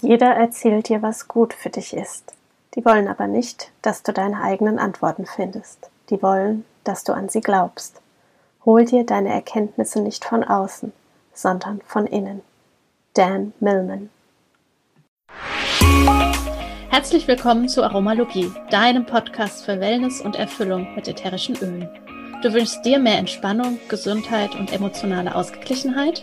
Jeder erzählt dir, was gut für dich ist. Die wollen aber nicht, dass du deine eigenen Antworten findest. Die wollen, dass du an sie glaubst. Hol dir deine Erkenntnisse nicht von außen, sondern von innen. Dan Millman Herzlich willkommen zu Aromalogie, deinem Podcast für Wellness und Erfüllung mit ätherischen Ölen. Du wünschst dir mehr Entspannung, Gesundheit und emotionale Ausgeglichenheit?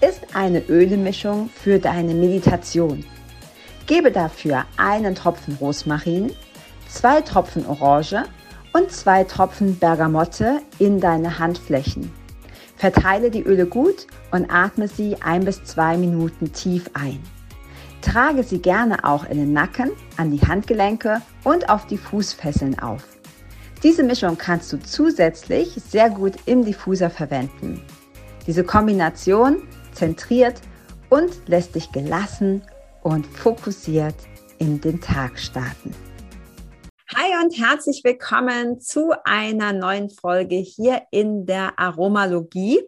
ist eine Ölemischung für deine Meditation. Gebe dafür einen Tropfen Rosmarin, zwei Tropfen Orange und zwei Tropfen Bergamotte in deine Handflächen. Verteile die Öle gut und atme sie ein bis zwei Minuten tief ein. Trage sie gerne auch in den Nacken, an die Handgelenke und auf die Fußfesseln auf. Diese Mischung kannst du zusätzlich sehr gut im Diffuser verwenden. Diese Kombination zentriert und lässt dich gelassen und fokussiert in den Tag starten. Hi und herzlich willkommen zu einer neuen Folge hier in der Aromalogie.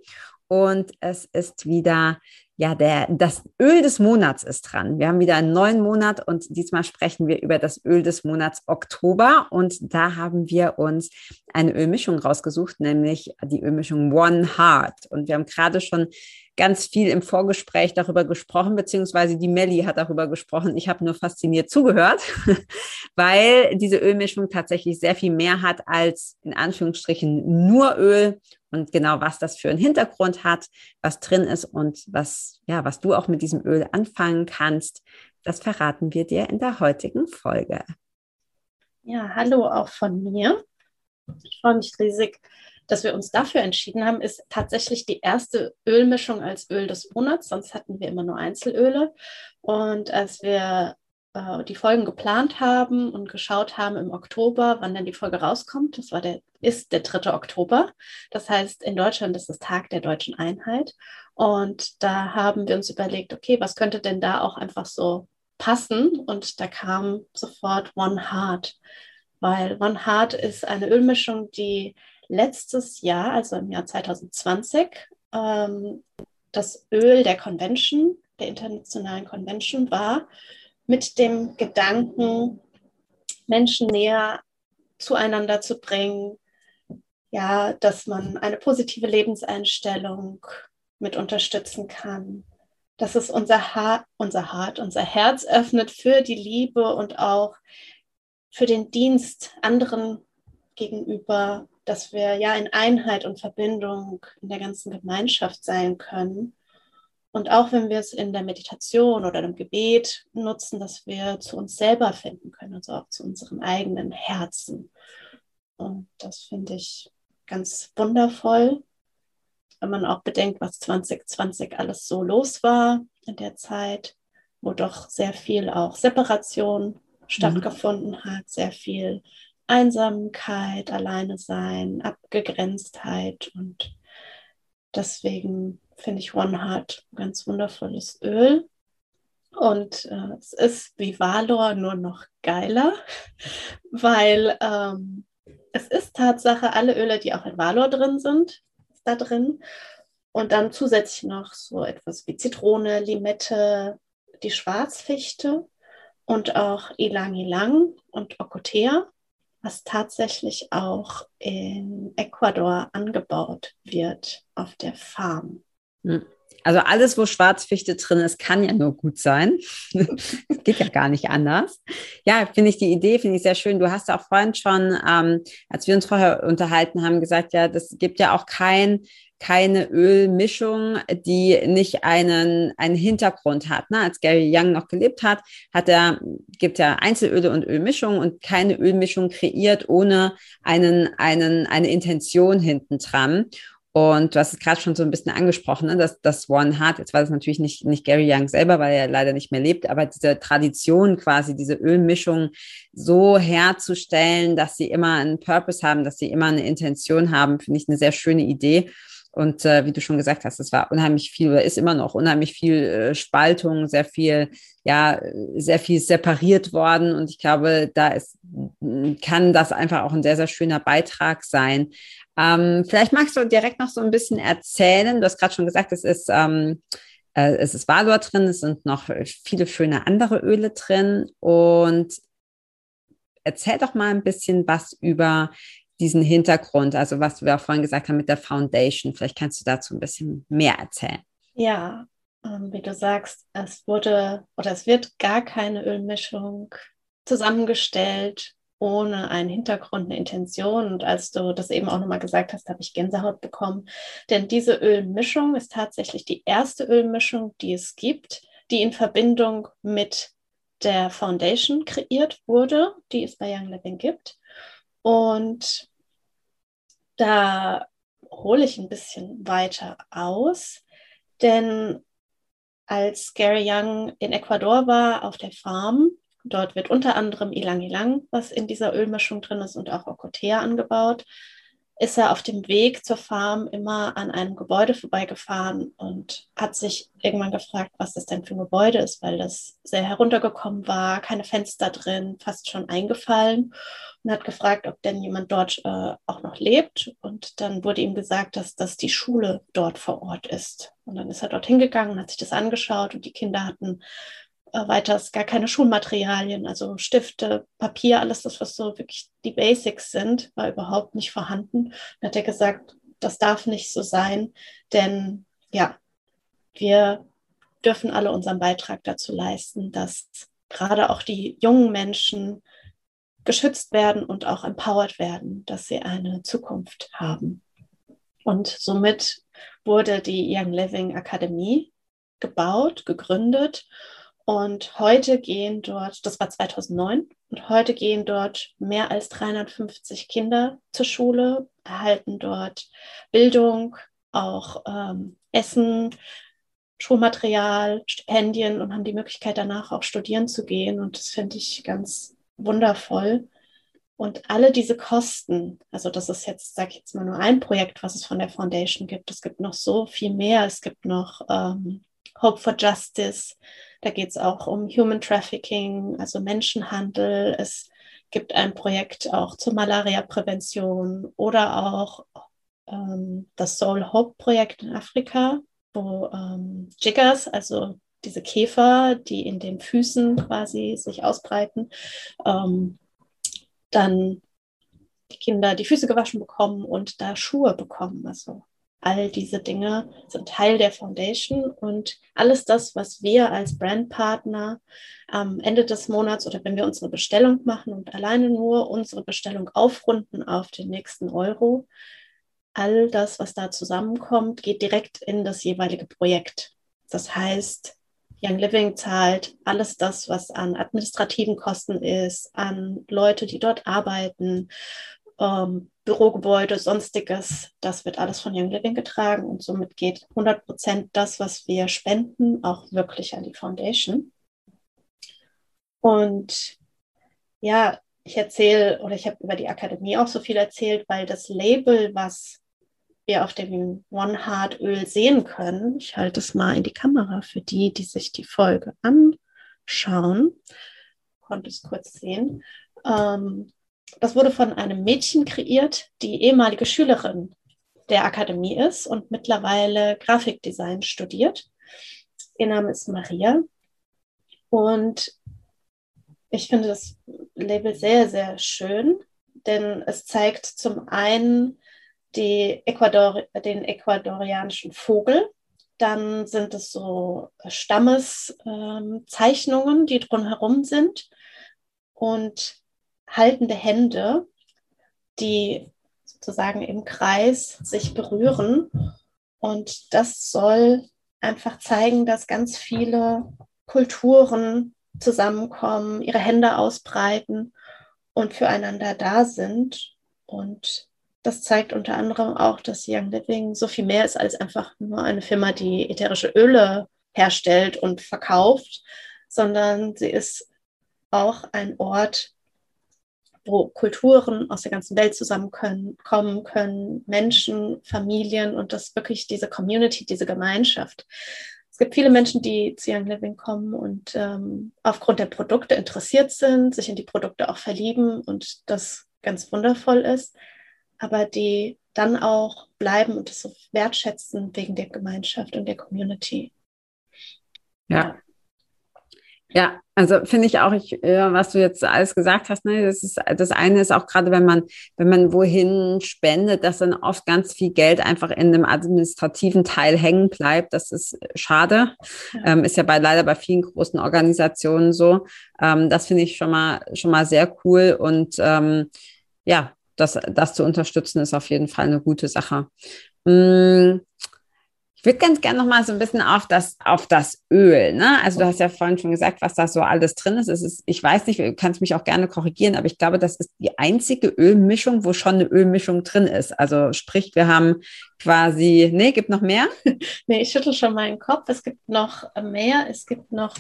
Und es ist wieder ja, der, das Öl des Monats ist dran. Wir haben wieder einen neuen Monat und diesmal sprechen wir über das Öl des Monats Oktober. Und da haben wir uns eine Ölmischung rausgesucht, nämlich die Ölmischung One Heart. Und wir haben gerade schon ganz viel im Vorgespräch darüber gesprochen, beziehungsweise die Melli hat darüber gesprochen. Ich habe nur fasziniert zugehört, weil diese Ölmischung tatsächlich sehr viel mehr hat als in Anführungsstrichen nur Öl und genau was das für einen Hintergrund hat, was drin ist und was, ja, was du auch mit diesem Öl anfangen kannst. Das verraten wir dir in der heutigen Folge. Ja, hallo auch von mir. Ich freue mich riesig, dass wir uns dafür entschieden haben, ist tatsächlich die erste Ölmischung als Öl des Monats. Sonst hatten wir immer nur Einzelöle. Und als wir äh, die Folgen geplant haben und geschaut haben im Oktober, wann dann die Folge rauskommt, das war der, ist der 3. Oktober. Das heißt, in Deutschland ist es Tag der deutschen Einheit. Und da haben wir uns überlegt, okay, was könnte denn da auch einfach so passen? Und da kam sofort One Heart, weil One Heart ist eine Ölmischung, die letztes Jahr, also im Jahr 2020, ähm, das Öl der Convention, der internationalen Convention war, mit dem Gedanken, Menschen näher zueinander zu bringen, ja, dass man eine positive Lebenseinstellung mit unterstützen kann, dass es unser, ha unser Hart, unser Herz öffnet für die Liebe und auch für den Dienst anderen gegenüber dass wir ja in Einheit und Verbindung in der ganzen Gemeinschaft sein können. Und auch wenn wir es in der Meditation oder im Gebet nutzen, dass wir zu uns selber finden können, also auch zu unserem eigenen Herzen. Und das finde ich ganz wundervoll, wenn man auch bedenkt, was 2020 alles so los war in der Zeit, wo doch sehr viel auch Separation mhm. stattgefunden hat, sehr viel Einsamkeit, Alleine sein, Abgegrenztheit und deswegen finde ich One Heart ein ganz wundervolles Öl. Und äh, es ist wie Valor nur noch geiler, weil ähm, es ist Tatsache, alle Öle, die auch in Valor drin sind, da drin. Und dann zusätzlich noch so etwas wie Zitrone, Limette, die Schwarzfichte und auch Ilang Ilang und Ocotea was tatsächlich auch in Ecuador angebaut wird auf der Farm. Hm. Also alles, wo Schwarzfichte drin ist, kann ja nur gut sein. geht ja gar nicht anders. Ja, finde ich die Idee, finde ich sehr schön. Du hast auch vorhin schon, ähm, als wir uns vorher unterhalten haben, gesagt, ja, das gibt ja auch kein keine Ölmischung, die nicht einen, einen Hintergrund hat. Ne? Als Gary Young noch gelebt hat, hat er, gibt er Einzelöle und Ölmischungen und keine Ölmischung kreiert ohne einen, einen, eine Intention hinten dran. Und du hast es gerade schon so ein bisschen angesprochen, ne? dass das One Heart, jetzt war das natürlich nicht, nicht Gary Young selber, weil er leider nicht mehr lebt, aber diese Tradition quasi, diese Ölmischung so herzustellen, dass sie immer einen Purpose haben, dass sie immer eine Intention haben, finde ich eine sehr schöne Idee. Und äh, wie du schon gesagt hast, es war unheimlich viel oder ist immer noch unheimlich viel äh, Spaltung, sehr viel, ja, sehr viel separiert worden. Und ich glaube, da ist, kann das einfach auch ein sehr, sehr schöner Beitrag sein, ähm, vielleicht magst du direkt noch so ein bisschen erzählen. Du hast gerade schon gesagt, es ist, ähm, äh, es ist Valor drin, es sind noch viele schöne andere Öle drin. Und erzähl doch mal ein bisschen was über diesen Hintergrund, also was wir auch vorhin gesagt haben mit der Foundation. Vielleicht kannst du dazu ein bisschen mehr erzählen. Ja, ähm, wie du sagst, es wurde oder es wird gar keine Ölmischung zusammengestellt ohne einen Hintergrund, eine Intention. Und als du das eben auch nochmal gesagt hast, habe ich Gänsehaut bekommen. Denn diese Ölmischung ist tatsächlich die erste Ölmischung, die es gibt, die in Verbindung mit der Foundation kreiert wurde, die es bei Young Living gibt. Und da hole ich ein bisschen weiter aus, denn als Gary Young in Ecuador war auf der Farm, Dort wird unter anderem Ilang Ilang, was in dieser Ölmischung drin ist, und auch Ocotea angebaut. Ist er auf dem Weg zur Farm immer an einem Gebäude vorbeigefahren und hat sich irgendwann gefragt, was das denn für ein Gebäude ist, weil das sehr heruntergekommen war, keine Fenster drin, fast schon eingefallen und hat gefragt, ob denn jemand dort äh, auch noch lebt. Und dann wurde ihm gesagt, dass das die Schule dort vor Ort ist. Und dann ist er dort hingegangen, hat sich das angeschaut und die Kinder hatten weiters gar keine Schulmaterialien, also Stifte, Papier, alles das, was so wirklich die Basics sind, war überhaupt nicht vorhanden. Dann hat er gesagt, das darf nicht so sein, denn ja, wir dürfen alle unseren Beitrag dazu leisten, dass gerade auch die jungen Menschen geschützt werden und auch empowered werden, dass sie eine Zukunft haben. Und somit wurde die Young Living Akademie gebaut, gegründet und heute gehen dort, das war 2009, und heute gehen dort mehr als 350 Kinder zur Schule, erhalten dort Bildung, auch ähm, Essen, Schulmaterial, Stipendien und haben die Möglichkeit danach auch studieren zu gehen. Und das finde ich ganz wundervoll. Und alle diese Kosten, also das ist jetzt, sage ich jetzt mal, nur ein Projekt, was es von der Foundation gibt. Es gibt noch so viel mehr. Es gibt noch ähm, Hope for Justice. Da geht es auch um Human Trafficking, also Menschenhandel. Es gibt ein Projekt auch zur Malaria-Prävention oder auch ähm, das Soul Hope-Projekt in Afrika, wo ähm, Jiggers, also diese Käfer, die in den Füßen quasi sich ausbreiten, ähm, dann die Kinder die Füße gewaschen bekommen und da Schuhe bekommen. Also all diese Dinge sind Teil der Foundation und alles das, was wir als Brandpartner am Ende des Monats oder wenn wir unsere Bestellung machen und alleine nur unsere Bestellung aufrunden auf den nächsten Euro, all das, was da zusammenkommt, geht direkt in das jeweilige Projekt. Das heißt, Young Living zahlt alles das, was an administrativen Kosten ist, an Leute, die dort arbeiten, ähm, Bürogebäude, sonstiges, das wird alles von Young Living getragen und somit geht 100 Prozent das, was wir spenden, auch wirklich an die Foundation. Und ja, ich erzähle oder ich habe über die Akademie auch so viel erzählt, weil das Label, was wir auf dem One Heart Öl sehen können, ich halte es mal in die Kamera für die, die sich die Folge anschauen, konnte es kurz sehen. Ähm, das wurde von einem Mädchen kreiert, die ehemalige Schülerin der Akademie ist und mittlerweile Grafikdesign studiert. Ihr Name ist Maria. Und ich finde das Label sehr, sehr schön, denn es zeigt zum einen Ecuador, den ecuadorianischen Vogel, dann sind es so Stammeszeichnungen, ähm, die drumherum sind. Und haltende Hände, die sozusagen im Kreis sich berühren. Und das soll einfach zeigen, dass ganz viele Kulturen zusammenkommen, ihre Hände ausbreiten und füreinander da sind. Und das zeigt unter anderem auch, dass Young Living so viel mehr ist als einfach nur eine Firma, die ätherische Öle herstellt und verkauft, sondern sie ist auch ein Ort, wo Kulturen aus der ganzen Welt zusammenkommen können, Menschen, Familien und das wirklich diese Community, diese Gemeinschaft. Es gibt viele Menschen, die zu Young Living kommen und ähm, aufgrund der Produkte interessiert sind, sich in die Produkte auch verlieben und das ganz wundervoll ist, aber die dann auch bleiben und es so wertschätzen wegen der Gemeinschaft und der Community. Ja. Ja, also finde ich auch, ich, äh, was du jetzt alles gesagt hast, ne, das ist das eine ist auch gerade, wenn man, wenn man wohin spendet, dass dann oft ganz viel Geld einfach in einem administrativen Teil hängen bleibt. Das ist schade. Ja. Ähm, ist ja bei leider bei vielen großen Organisationen so. Ähm, das finde ich schon mal schon mal sehr cool und ähm, ja, das, das zu unterstützen ist auf jeden Fall eine gute Sache. Mmh würde ganz gerne noch mal so ein bisschen auf das, auf das Öl. Ne? Also du hast ja vorhin schon gesagt, was da so alles drin ist. Es ist. Ich weiß nicht, du kannst mich auch gerne korrigieren, aber ich glaube, das ist die einzige Ölmischung, wo schon eine Ölmischung drin ist. Also sprich, wir haben quasi, nee, gibt noch mehr? nee, ich schüttel schon meinen Kopf. Es gibt noch mehr. Es gibt noch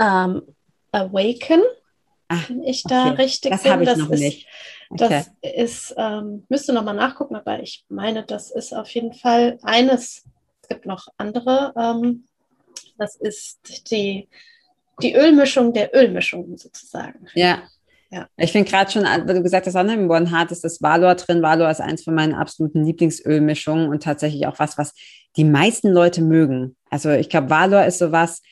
ähm, Awaken. Ach, wenn ich da okay. richtig das habe ich das noch ist, nicht. Okay. Das ist, ähm, müsste noch mal nachgucken, aber ich meine, das ist auf jeden Fall eines es gibt noch andere. Ähm, das ist die, die Ölmischung der Ölmischung sozusagen. Ja. Ja. Ich finde gerade schon, weil du gesagt hast, One Heart ist das Valor drin. Valor ist eins von meinen absoluten Lieblingsölmischungen und tatsächlich auch was, was die meisten Leute mögen. Also ich glaube, Valor ist sowas, äh,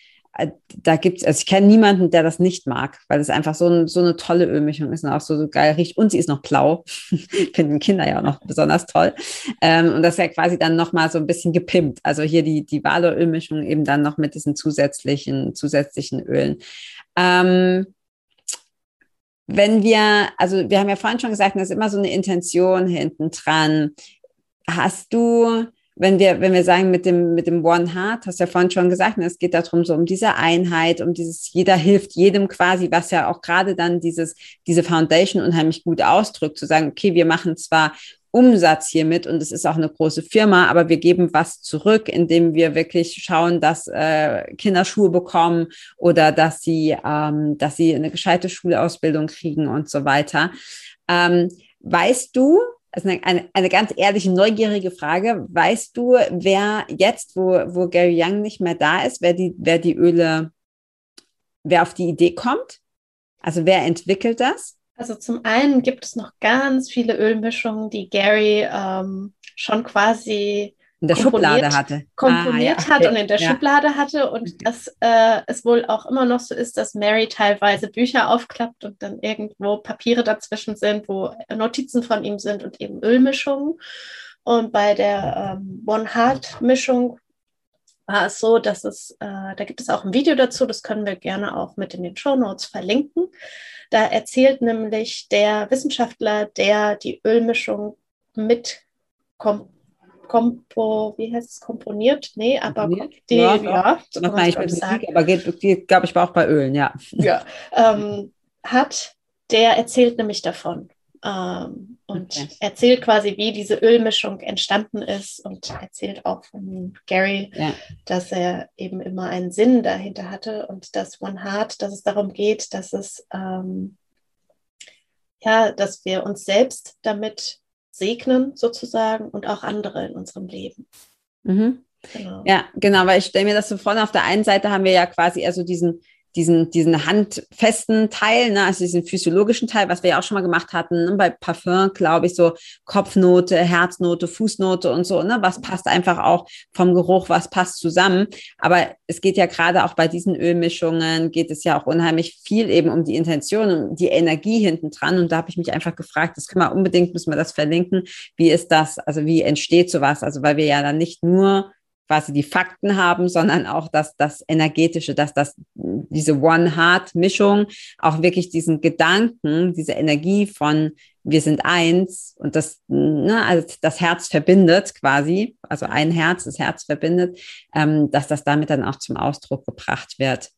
da gibt es, also ich kenne niemanden, der das nicht mag, weil es einfach so, ein, so eine tolle Ölmischung ist und auch so, so geil riecht. Und sie ist noch blau. Finden Kinder ja auch noch besonders toll. Ähm, und das ist ja quasi dann nochmal so ein bisschen gepimpt. Also hier die, die Valor-Ölmischung eben dann noch mit diesen zusätzlichen, zusätzlichen Ölen. Ähm, wenn wir, also wir haben ja vorhin schon gesagt, da ist immer so eine Intention hinten dran. Hast du wenn wir, wenn wir sagen, mit dem, mit dem One Heart, hast du ja vorhin schon gesagt, ne, es geht darum, so um diese Einheit, um dieses, jeder hilft jedem quasi, was ja auch gerade dann dieses, diese Foundation unheimlich gut ausdrückt, zu sagen, okay, wir machen zwar Umsatz hiermit und es ist auch eine große Firma, aber wir geben was zurück, indem wir wirklich schauen, dass äh, Kinder Schuhe bekommen oder dass sie, ähm, dass sie eine gescheite Schulausbildung kriegen und so weiter. Ähm, weißt du, also eine, eine, eine ganz ehrliche, neugierige Frage. Weißt du, wer jetzt, wo, wo Gary Young nicht mehr da ist, wer die, wer die Öle, wer auf die Idee kommt? Also wer entwickelt das? Also zum einen gibt es noch ganz viele Ölmischungen, die Gary ähm, schon quasi in der Schublade hatte. Komponiert ah, ja, okay. hat und in der ja. Schublade hatte und dass äh, es wohl auch immer noch so ist, dass Mary teilweise Bücher aufklappt und dann irgendwo Papiere dazwischen sind, wo Notizen von ihm sind und eben Ölmischungen. Und bei der ähm, One Heart Mischung war es so, dass es, äh, da gibt es auch ein Video dazu, das können wir gerne auch mit in den Show Notes verlinken. Da erzählt nämlich der Wissenschaftler, der die Ölmischung mit kom kompo, wie heißt es, komponiert? Nee, aber komponiert? die, ja, ja so noch gar nicht mit Musik, aber geht, geht glaube ich, auch bei Ölen, ja. Ja, ähm, hat, der erzählt nämlich davon ähm, und okay. erzählt quasi, wie diese Ölmischung entstanden ist und erzählt auch von Gary, ja. dass er eben immer einen Sinn dahinter hatte und das One Heart, dass es darum geht, dass es ähm, ja, dass wir uns selbst damit segnen sozusagen und auch andere in unserem Leben. Mhm. Genau. Ja, genau, weil ich stelle mir das so vor, auf der einen Seite haben wir ja quasi also diesen diesen, diesen handfesten Teil, ne, also diesen physiologischen Teil, was wir ja auch schon mal gemacht hatten, ne, bei Parfum, glaube ich, so Kopfnote, Herznote, Fußnote und so, ne, was passt einfach auch vom Geruch, was passt zusammen. Aber es geht ja gerade auch bei diesen Ölmischungen, geht es ja auch unheimlich viel eben um die Intention, um die Energie hinten dran. Und da habe ich mich einfach gefragt, das können wir unbedingt, müssen wir das verlinken, wie ist das, also wie entsteht sowas? Also weil wir ja dann nicht nur quasi die Fakten haben, sondern auch dass das energetische, dass das diese One Heart Mischung auch wirklich diesen Gedanken, diese Energie von wir sind eins und das, ne, also das Herz verbindet quasi, also ein Herz, das Herz verbindet, ähm, dass das damit dann auch zum Ausdruck gebracht wird.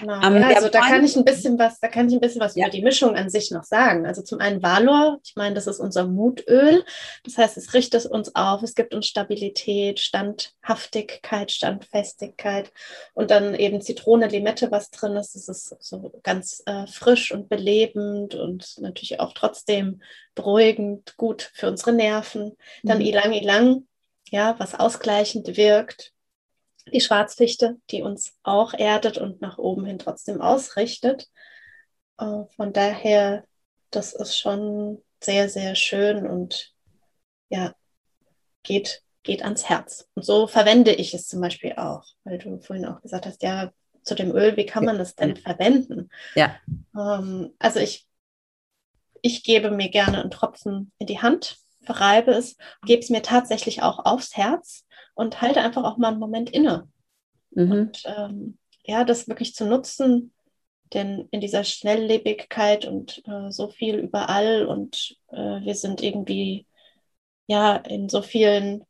Genau. Um, ja, also da kann ich ein bisschen was, da kann ich ein bisschen was ja. über die Mischung an sich noch sagen. Also zum einen Valor, ich meine, das ist unser Mutöl. Das heißt, es richtet uns auf, es gibt uns Stabilität, Standhaftigkeit, Standfestigkeit und dann eben Zitrone, Limette, was drin ist. Das ist so ganz äh, frisch und belebend und natürlich auch trotzdem beruhigend, gut für unsere Nerven. Dann mhm. Ilang Ilang, ja, was ausgleichend wirkt die Schwarzfichte, die uns auch erdet und nach oben hin trotzdem ausrichtet. Äh, von daher, das ist schon sehr, sehr schön und ja, geht, geht ans Herz. Und so verwende ich es zum Beispiel auch, weil du vorhin auch gesagt hast, ja, zu dem Öl, wie kann man das denn verwenden? Ja. Ähm, also ich, ich gebe mir gerne einen Tropfen in die Hand, verreibe es, gebe es mir tatsächlich auch aufs Herz und halte einfach auch mal einen Moment inne. Mhm. Und ähm, ja, das wirklich zu nutzen, denn in dieser Schnelllebigkeit und äh, so viel überall und äh, wir sind irgendwie ja in so vielen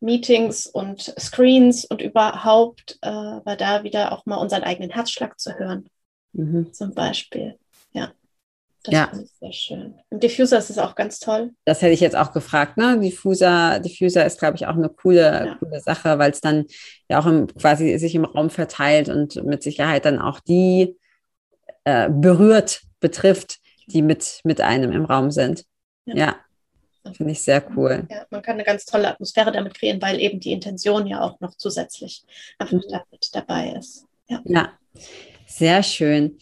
Meetings und Screens und überhaupt äh, war da wieder auch mal unseren eigenen Herzschlag zu hören, mhm. zum Beispiel. Ja. Das ja. ich sehr schön. Im Diffuser ist es auch ganz toll. Das hätte ich jetzt auch gefragt. Ne? Diffuser, Diffuser ist, glaube ich, auch eine coole, ja. coole Sache, weil es dann ja auch im, quasi sich im Raum verteilt und mit Sicherheit dann auch die äh, berührt, betrifft, die mit, mit einem im Raum sind. Ja. ja. Finde ich sehr cool. Ja, man kann eine ganz tolle Atmosphäre damit kreieren, weil eben die Intention ja auch noch zusätzlich einfach mhm. damit dabei ist. Ja. ja, sehr schön.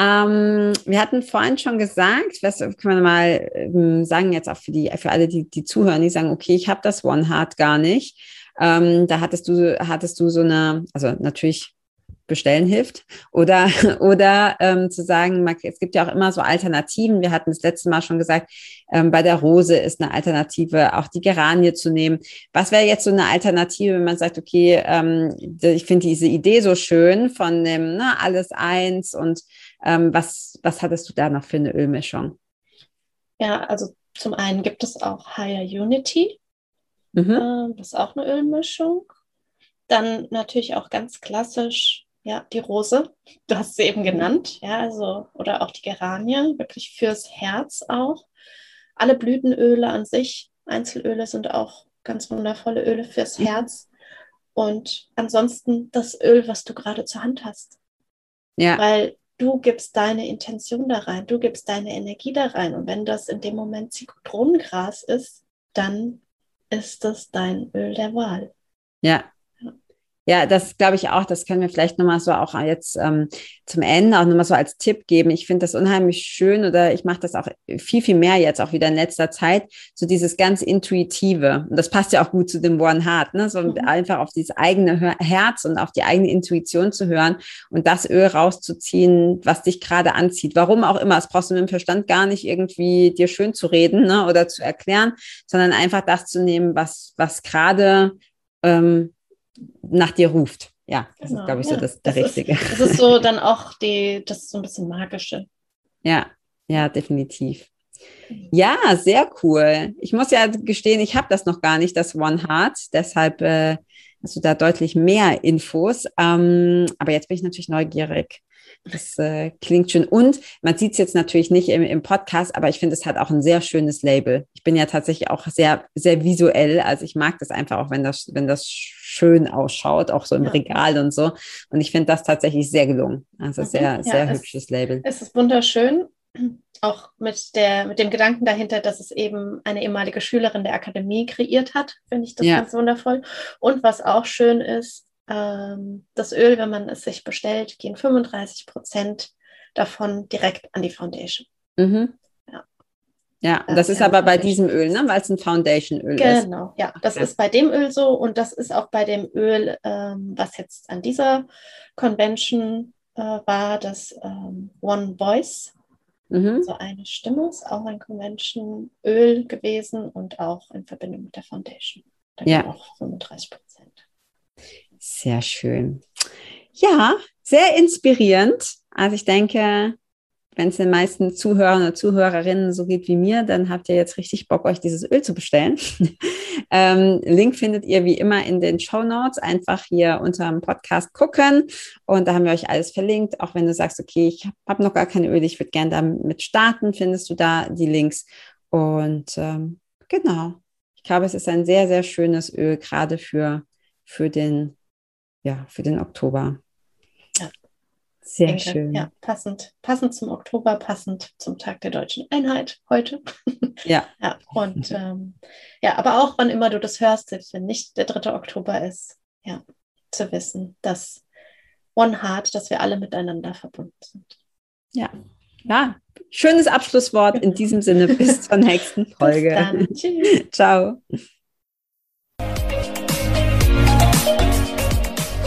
Ähm, wir hatten vorhin schon gesagt, was kann man mal ähm, sagen, jetzt auch für, die, für alle, die, die zuhören, die sagen, okay, ich habe das One Heart gar nicht. Ähm, da hattest du, hattest du so eine, also natürlich bestellen hilft oder, oder ähm, zu sagen, es gibt ja auch immer so Alternativen. Wir hatten das letzte Mal schon gesagt, ähm, bei der Rose ist eine Alternative, auch die Geranie zu nehmen. Was wäre jetzt so eine Alternative, wenn man sagt, okay, ähm, ich finde diese Idee so schön von dem ne, alles eins und ähm, was, was hattest du da noch für eine Ölmischung? Ja, also zum einen gibt es auch Higher Unity. Mhm. Ähm, das ist auch eine Ölmischung. Dann natürlich auch ganz klassisch ja, die Rose, du hast sie eben genannt, ja, also, oder auch die Geranie, wirklich fürs Herz auch. Alle Blütenöle an sich, Einzelöle sind auch ganz wundervolle Öle fürs mhm. Herz. Und ansonsten das Öl, was du gerade zur Hand hast. Ja. Weil du gibst deine Intention da rein, du gibst deine Energie da rein. Und wenn das in dem Moment Zitronengras ist, dann ist das dein Öl der Wahl. Ja, ja, das glaube ich auch. Das können wir vielleicht nochmal so auch jetzt ähm, zum Ende auch nochmal so als Tipp geben. Ich finde das unheimlich schön oder ich mache das auch viel, viel mehr jetzt auch wieder in letzter Zeit. So dieses ganz Intuitive. Und das passt ja auch gut zu dem One Heart, ne? So mhm. einfach auf dieses eigene Herz und auf die eigene Intuition zu hören und das Öl rauszuziehen, was dich gerade anzieht. Warum auch immer. Das brauchst du mit dem Verstand gar nicht irgendwie dir schön zu reden ne? oder zu erklären, sondern einfach das zu nehmen, was, was gerade ähm, nach dir ruft. Ja, das genau. ist, glaube ich, so ja, das, der das Richtige. Ist, das ist so dann auch die, das ist so ein bisschen magische. Ja, ja, definitiv. Ja, sehr cool. Ich muss ja gestehen, ich habe das noch gar nicht, das One Heart. Deshalb äh, hast du da deutlich mehr Infos. Ähm, aber jetzt bin ich natürlich neugierig. Das äh, klingt schön. Und man sieht es jetzt natürlich nicht im, im Podcast, aber ich finde, es hat auch ein sehr schönes Label. Ich bin ja tatsächlich auch sehr, sehr visuell. Also ich mag das einfach auch, wenn das, wenn das schön ausschaut, auch so im ja. Regal und so. Und ich finde das tatsächlich sehr gelungen. Also sehr, ja, sehr hübsches Label. Es ist wunderschön. Auch mit, der, mit dem Gedanken dahinter, dass es eben eine ehemalige Schülerin der Akademie kreiert hat, finde ich das ja. ganz wundervoll. Und was auch schön ist, das Öl, wenn man es sich bestellt, gehen 35 Prozent davon direkt an die Foundation. Mhm. Ja, ja das, das ist aber bei diesem Öl, ne? weil es ein Foundation-Öl genau, ist. Genau, ja, das okay. ist bei dem Öl so und das ist auch bei dem Öl, ähm, was jetzt an dieser Convention äh, war, das ähm, One Voice. Mhm. Also eine Stimme ist auch ein Convention-Öl gewesen und auch in Verbindung mit der Foundation. Da ja. auch 35 Prozent. Sehr schön. Ja, sehr inspirierend. Also ich denke, wenn es den meisten Zuhörern oder Zuhörerinnen so geht wie mir, dann habt ihr jetzt richtig Bock, euch dieses Öl zu bestellen. ähm, Link findet ihr wie immer in den Show Notes. Einfach hier unter dem Podcast gucken und da haben wir euch alles verlinkt. Auch wenn du sagst, okay, ich habe noch gar keine Öle, ich würde gerne damit starten, findest du da die Links. Und ähm, genau, ich glaube, es ist ein sehr, sehr schönes Öl, gerade für, für, den, ja, für den Oktober. Sehr denke, schön. Ja, passend, passend zum Oktober, passend zum Tag der deutschen Einheit heute. Ja. ja und ähm, ja, aber auch wann immer du das hörst, selbst wenn nicht der 3. Oktober ist, ja, zu wissen, dass One Heart, dass wir alle miteinander verbunden sind. Ja. Ja, schönes Abschlusswort in diesem Sinne. Bis zur nächsten Folge. Bis dann. Tschüss. Ciao.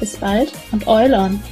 Bis bald und Eulon!